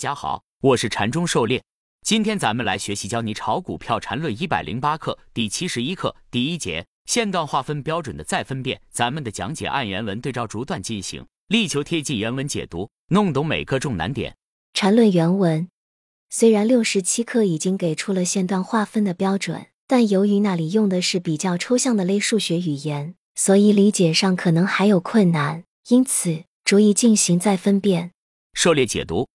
大家好，我是禅中狩猎。今天咱们来学习教你炒股票禅论一百零八课第七十一课第一节线段划分标准的再分辨。咱们的讲解按原文对照逐段进行，力求贴近原文解读，弄懂每个重难点。禅论原文虽然六十七课已经给出了线段划分的标准，但由于那里用的是比较抽象的类数学语言，所以理解上可能还有困难，因此逐一进行再分辨。狩猎解读。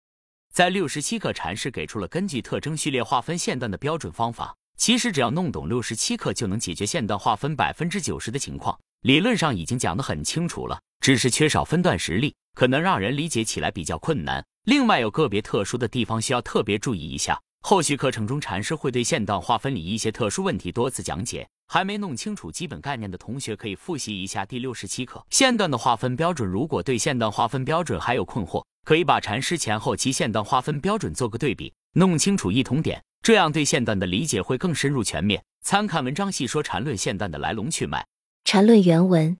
在六十七课禅师给出了根据特征序列划分线段的标准方法。其实只要弄懂六十七课，就能解决线段划分百分之九十的情况。理论上已经讲得很清楚了，只是缺少分段实例，可能让人理解起来比较困难。另外有个别特殊的地方需要特别注意一下。后续课程中，禅师会对线段划分里一些特殊问题多次讲解。还没弄清楚基本概念的同学，可以复习一下第六十七课线段的划分标准。如果对线段划分标准还有困惑，可以把禅师前后期线段划分标准做个对比，弄清楚异同点，这样对线段的理解会更深入全面。参看文章细说缠论线段的来龙去脉。缠论原文，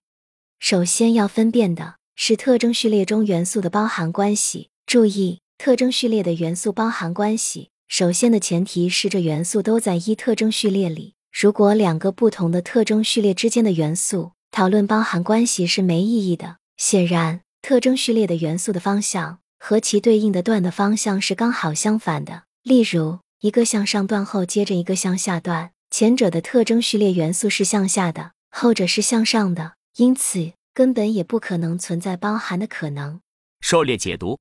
首先要分辨的是特征序列中元素的包含关系。注意，特征序列的元素包含关系，首先的前提是这元素都在一特征序列里。如果两个不同的特征序列之间的元素讨论包含关系是没意义的。显然。特征序列的元素的方向和其对应的段的方向是刚好相反的。例如，一个向上段后接着一个向下段，前者的特征序列元素是向下的，后者是向上的，因此根本也不可能存在包含的可能。狩猎解读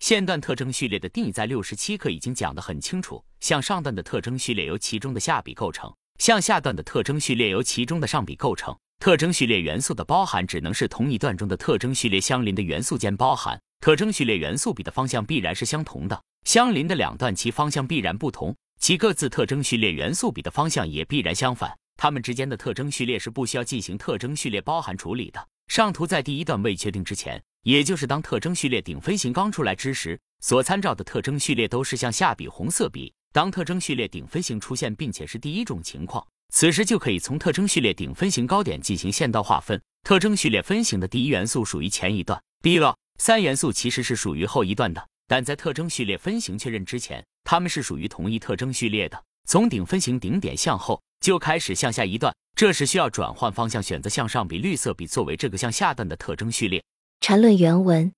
线段特征序列的定义在六十七课已经讲得很清楚。向上段的特征序列由其中的下笔构成，向下段的特征序列由其中的上笔构成。特征序列元素的包含只能是同一段中的特征序列相邻的元素间包含，特征序列元素比的方向必然是相同的。相邻的两段其方向必然不同，其各自特征序列元素比的方向也必然相反。它们之间的特征序列是不需要进行特征序列包含处理的。上图在第一段未确定之前，也就是当特征序列顶分型刚出来之时，所参照的。特征序列都是向下比红色比。当特征序列顶分型出现，并且是第一种情况。此时就可以从特征序列顶分型高点进行线段划分。特征序列分型的第一元素属于前一段，B 了。三元素其实是属于后一段的，但在特征序列分型确认之前，它们是属于同一特征序列的。从顶分型顶点向后就开始向下一段，这时需要转换方向，选择向上比绿色笔作为这个向下段的特征序列。缠论原文。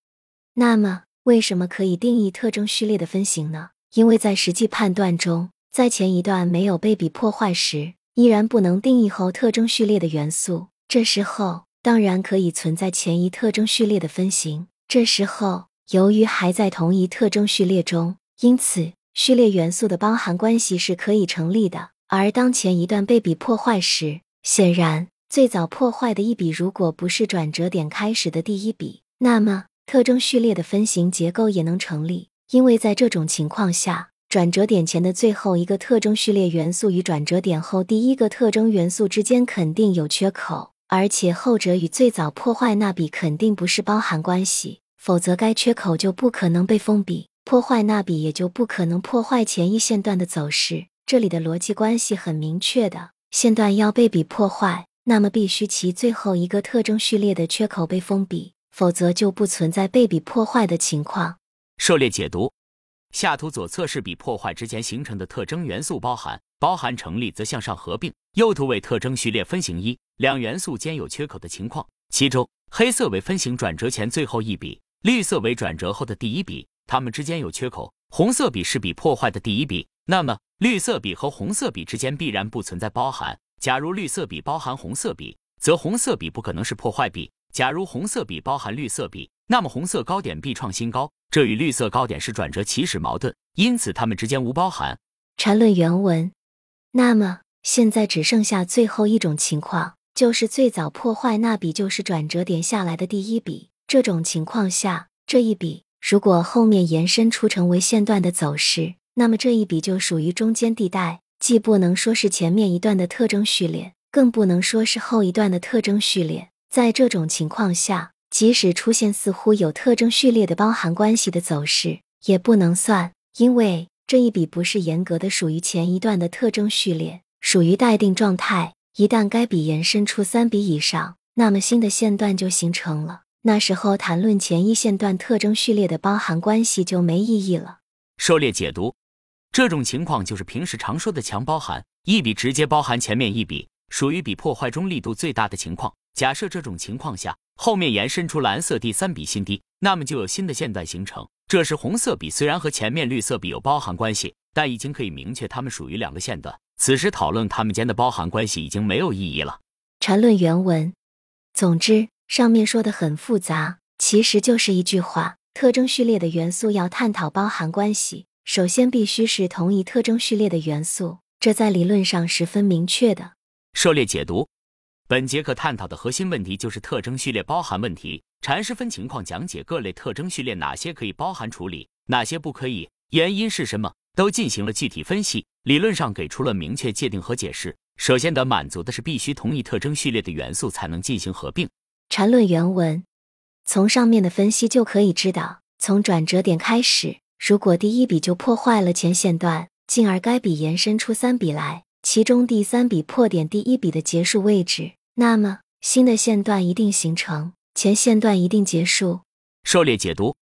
那么为什么可以定义特征序列的分型呢？因为在实际判断中，在前一段没有被笔破坏时。依然不能定义后特征序列的元素，这时候当然可以存在前一特征序列的分型。这时候由于还在同一特征序列中，因此序列元素的包含关系是可以成立的。而当前一段被笔破坏时，显然最早破坏的一笔如果不是转折点开始的第一笔，那么特征序列的分型结构也能成立，因为在这种情况下。转折点前的最后一个特征序列元素与转折点后第一个特征元素之间肯定有缺口，而且后者与最早破坏那笔肯定不是包含关系，否则该缺口就不可能被封闭，破坏那笔也就不可能破坏前一线段的走势。这里的逻辑关系很明确的，线段要被笔破坏，那么必须其最后一个特征序列的缺口被封闭，否则就不存在被笔破坏的情况。狩猎解读。下图左侧是比破坏之前形成的特征元素包含，包含成立则向上合并。右图为特征序列分型一，两元素间有缺口的情况。其中黑色为分型转折前最后一笔，绿色为转折后的第一笔，它们之间有缺口。红色笔是比破坏的第一笔，那么绿色笔和红色笔之间必然不存在包含。假如绿色笔包含红色笔，则红色笔不可能是破坏笔；假如红色笔包含绿色笔，那么红色高点必创新高。这与绿色高点是转折起始矛盾，因此它们之间无包含。缠论原文。那么现在只剩下最后一种情况，就是最早破坏那笔就是转折点下来的第一笔。这种情况下，这一笔如果后面延伸出成为线段的走势，那么这一笔就属于中间地带，既不能说是前面一段的特征序列，更不能说是后一段的特征序列。在这种情况下。即使出现似乎有特征序列的包含关系的走势，也不能算，因为这一笔不是严格的属于前一段的特征序列，属于待定状态。一旦该笔延伸出三笔以上，那么新的线段就形成了。那时候谈论前一线段特征序列的包含关系就没意义了。狩猎解读，这种情况就是平时常说的强包含一笔直接包含前面一笔，属于笔破坏中力度最大的情况。假设这种情况下，后面延伸出蓝色第三笔新低，那么就有新的线段形成。这时红色笔虽然和前面绿色笔有包含关系，但已经可以明确它们属于两个线段。此时讨论它们间的包含关系已经没有意义了。缠论原文，总之上面说的很复杂，其实就是一句话。特征序列的元素要探讨包含关系，首先必须是同一特征序列的元素，这在理论上十分明确的。狩猎解读，本节课探讨的核心问题就是特征序列包含问题。禅师分情况讲解各类特征序列哪些可以包含处理，哪些不可以，原因是什么，都进行了具体分析，理论上给出了明确界定和解释。首先得满足的是必须同一特征序列的元素才能进行合并。缠论原文。从上面的分析就可以知道，从转折点开始，如果第一笔就破坏了前线段，进而该笔延伸出三笔来，其中第三笔破点第一笔的结束位置，那么新的线段一定形成，前线段一定结束。狩猎解读，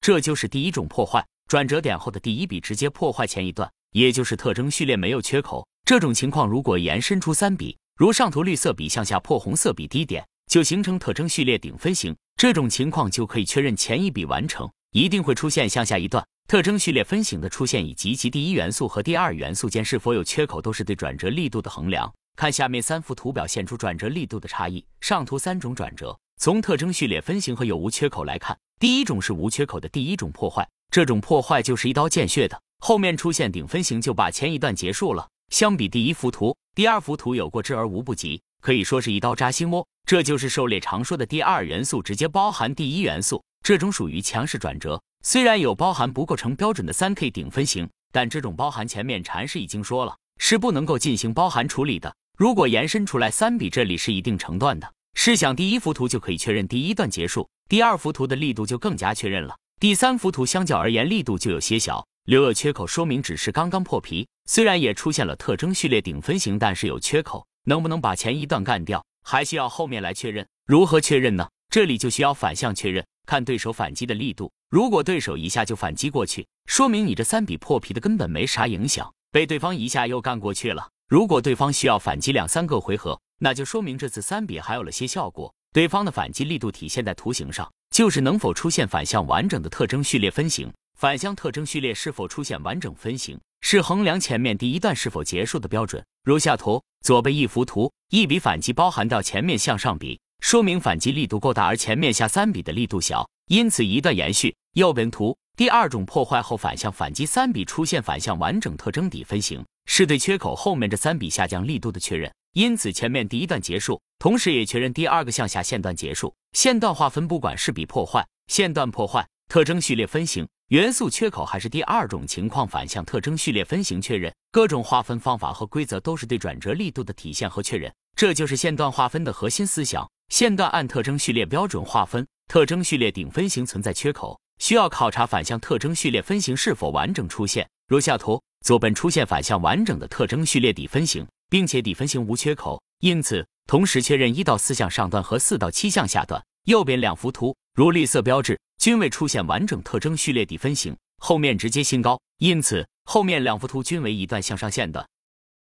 这就是第一种破坏，转折点后的第一笔直接破坏前一段，也就是特征序列没有缺口。这种情况如果延伸出三笔，如上图绿色笔向下破红色笔低点，就形成特征序列顶分型。这种情况就可以确认前一笔完成，一定会出现向下一段特征序列分型的出现，以及其第一元素和第二元素间是否有缺口，都是对转折力度的衡量。看下面三幅图，表现出转折力度的差异。上图三种转折，从特征序列分型和有无缺口来看，第一种是无缺口的第一种破坏，这种破坏就是一刀见血的，后面出现顶分型就把前一段结束了。相比第一幅图，第二幅图有过之而无不及。可以说是一刀扎心窝，这就是狩猎常说的第二元素直接包含第一元素，这种属于强势转折。虽然有包含不构成标准的三 K 顶分型，但这种包含前面禅师已经说了是不能够进行包含处理的。如果延伸出来三笔，这里是一定成段的。试想第一幅图就可以确认第一段结束，第二幅图的力度就更加确认了，第三幅图相较而言力度就有些小，留有缺口说明只是刚刚破皮，虽然也出现了特征序列顶分型，但是有缺口。能不能把前一段干掉，还需要后面来确认。如何确认呢？这里就需要反向确认，看对手反击的力度。如果对手一下就反击过去，说明你这三笔破皮的根本没啥影响，被对方一下又干过去了。如果对方需要反击两三个回合，那就说明这次三笔还有了些效果。对方的反击力度体现在图形上，就是能否出现反向完整的特征序列分型。反向特征序列是否出现完整分型，是衡量前面第一段是否结束的标准。如下图左边一幅图，一笔反击包含到前面向上笔，说明反击力度够大，而前面下三笔的力度小，因此一段延续。右边图第二种破坏后反向反击三笔出现反向完整特征底分型，是对缺口后面这三笔下降力度的确认，因此前面第一段结束，同时也确认第二个向下线段结束。线段划分不管是笔破坏、线段破坏、特征序列分型。元素缺口还是第二种情况，反向特征序列分型确认，各种划分方法和规则都是对转折力度的体现和确认，这就是线段划分的核心思想。线段按特征序列标准划分，特征序列顶分型存在缺口，需要考察反向特征序列分型是否完整出现。如下图，左本出现反向完整的特征序列底分型，并且底分型无缺口，因此同时确认一到四向上段和四到七向下段。右边两幅图，如绿色标志。均未出现完整特征序列底分型，后面直接新高，因此后面两幅图均为一段向上线段。